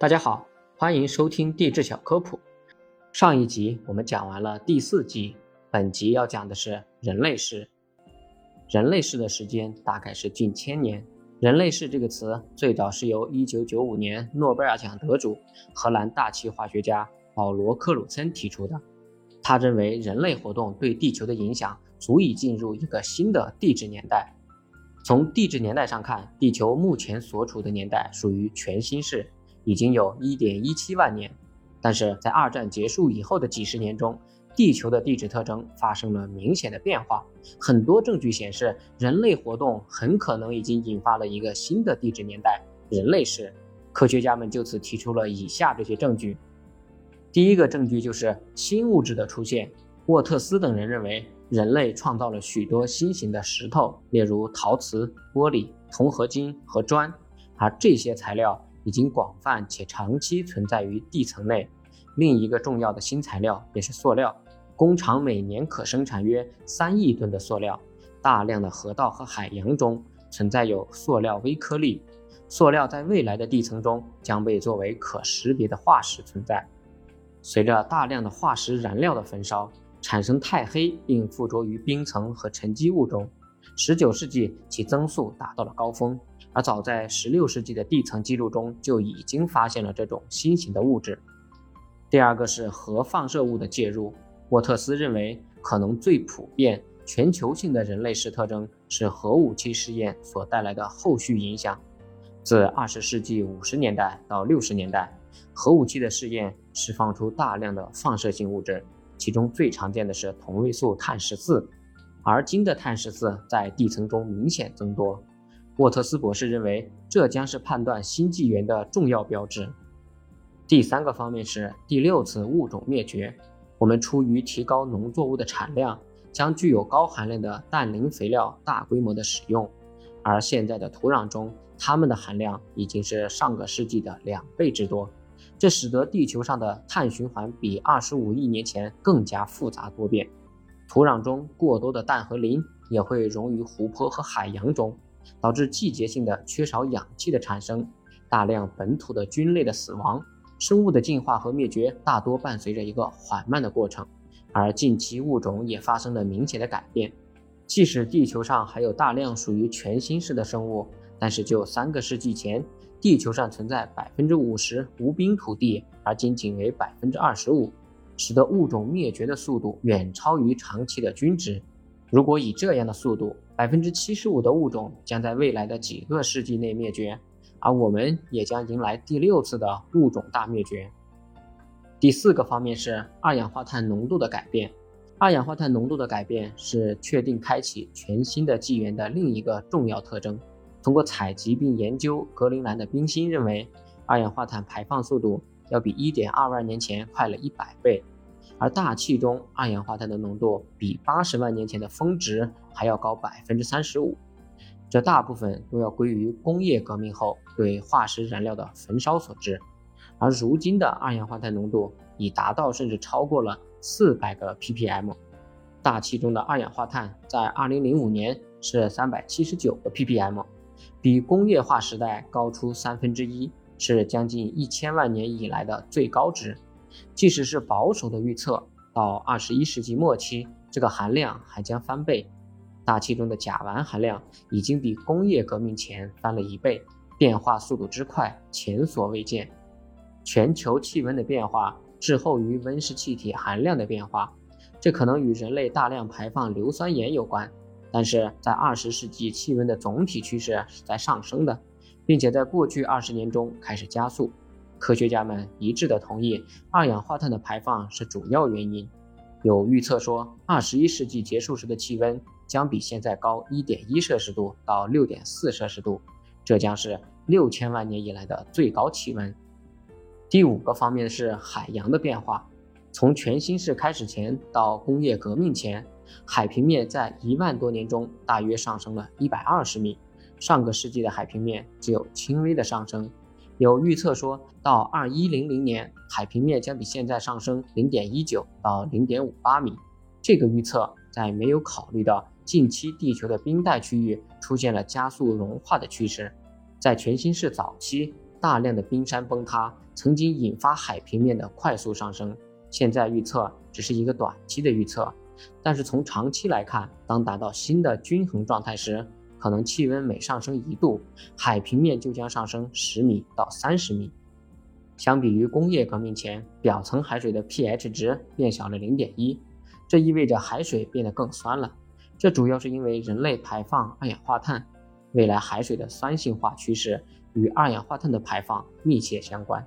大家好，欢迎收听地质小科普。上一集我们讲完了第四纪，本集要讲的是人类世。人类世的时间大概是近千年。人类世这个词最早是由1995年诺贝尔奖得主、荷兰大气化学家保罗·克鲁森提出的。他认为人类活动对地球的影响足以进入一个新的地质年代。从地质年代上看，地球目前所处的年代属于全新世，已经有一点一七万年。但是在二战结束以后的几十年中，地球的地质特征发生了明显的变化。很多证据显示，人类活动很可能已经引发了一个新的地质年代——人类史。科学家们就此提出了以下这些证据。第一个证据就是新物质的出现。沃特斯等人认为。人类创造了许多新型的石头，例如陶瓷、玻璃、铜合金和砖，而这些材料已经广泛且长期存在于地层内。另一个重要的新材料便是塑料，工厂每年可生产约三亿吨的塑料。大量的河道和海洋中存在有塑料微颗粒，塑料在未来的地层中将被作为可识别的化石存在。随着大量的化石燃料的焚烧。产生太黑，并附着于冰层和沉积物中。19世纪，其增速达到了高峰，而早在16世纪的地层记录中就已经发现了这种新型的物质。第二个是核放射物的介入。沃特斯认为，可能最普遍、全球性的人类式特征是核武器试验所带来的后续影响。自20世纪50年代到60年代，核武器的试验释放出大量的放射性物质。其中最常见的是同位素碳十四，而今的碳十四在地层中明显增多。沃特斯博士认为，这将是判断新纪元的重要标志。第三个方面是第六次物种灭绝。我们出于提高农作物的产量，将具有高含量的氮磷肥料大规模的使用，而现在的土壤中，它们的含量已经是上个世纪的两倍之多。这使得地球上的碳循环比二十五亿年前更加复杂多变。土壤中过多的氮和磷也会溶于湖泊和海洋中，导致季节性的缺少氧气的产生，大量本土的菌类的死亡。生物的进化和灭绝大多伴随着一个缓慢的过程，而近期物种也发生了明显的改变。即使地球上还有大量属于全新世的生物，但是就三个世纪前。地球上存在百分之五十无冰土地，而仅仅为百分之二十五，使得物种灭绝的速度远超于长期的均值。如果以这样的速度，百分之七十五的物种将在未来的几个世纪内灭绝，而我们也将迎来第六次的物种大灭绝。第四个方面是二氧化碳浓度的改变。二氧化碳浓度的改变是确定开启全新的纪元的另一个重要特征。通过采集并研究格陵兰的冰芯，认为二氧化碳排放速度要比1.2万年前快了一百倍，而大气中二氧化碳的浓度比80万年前的峰值还要高百分之三十五。这大部分都要归于工业革命后对化石燃料的焚烧所致。而如今的二氧化碳浓度已达到甚至超过了400个 ppm。大气中的二氧化碳在2005年是379个 ppm。比工业化时代高出三分之一，是将近一千万年以来的最高值。即使是保守的预测，到二十一世纪末期，这个含量还将翻倍。大气中的甲烷含量已经比工业革命前翻了一倍，变化速度之快，前所未见。全球气温的变化滞后于温室气体含量的变化，这可能与人类大量排放硫酸盐有关。但是在二十世纪，气温的总体趋势是在上升的，并且在过去二十年中开始加速。科学家们一致的同意，二氧化碳的排放是主要原因。有预测说，二十一世纪结束时的气温将比现在高一点一摄氏度到六点四摄氏度，这将是六千万年以来的最高气温。第五个方面是海洋的变化，从全新世开始前到工业革命前。海平面在一万多年中大约上升了一百二十米。上个世纪的海平面只有轻微的上升。有预测说到二一零零年，海平面将比现在上升零点一九到零点五八米。这个预测在没有考虑到近期地球的冰带区域出现了加速融化的趋势。在全新世早期，大量的冰山崩塌曾经引发海平面的快速上升。现在预测只是一个短期的预测，但是从长期来看，当达到新的均衡状态时，可能气温每上升一度，海平面就将上升十米到三十米。相比于工业革命前，表层海水的 pH 值变小了零点一，这意味着海水变得更酸了。这主要是因为人类排放二氧化碳。未来海水的酸性化趋势与二氧化碳的排放密切相关。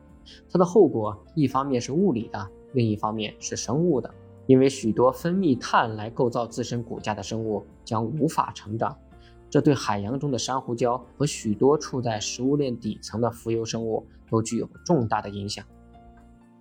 它的后果一方面是物理的，另一方面是生物的。因为许多分泌碳来构造自身骨架的生物将无法成长，这对海洋中的珊瑚礁和许多处在食物链底层的浮游生物都具有重大的影响。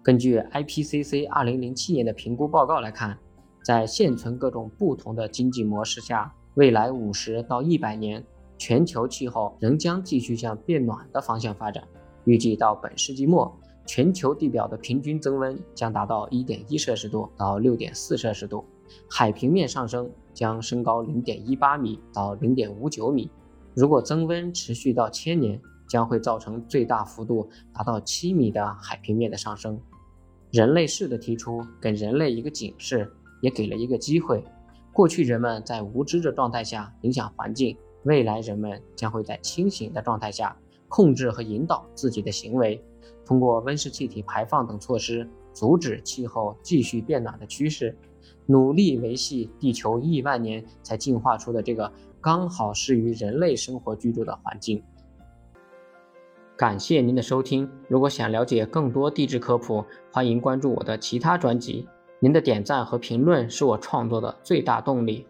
根据 IPCC 2007年的评估报告来看，在现存各种不同的经济模式下，未来50到100年，全球气候仍将继续向变暖的方向发展。预计到本世纪末。全球地表的平均增温将达到1.1摄氏度到6.4摄氏度，海平面上升将升高0.18米到0.59米。如果增温持续到千年，将会造成最大幅度达到7米的海平面的上升。人类世的提出给人类一个警示，也给了一个机会。过去人们在无知的状态下影响环境，未来人们将会在清醒的状态下控制和引导自己的行为。通过温室气体排放等措施，阻止气候继续变暖的趋势，努力维系地球亿万年才进化出的这个刚好适于人类生活居住的环境。感谢您的收听。如果想了解更多地质科普，欢迎关注我的其他专辑。您的点赞和评论是我创作的最大动力。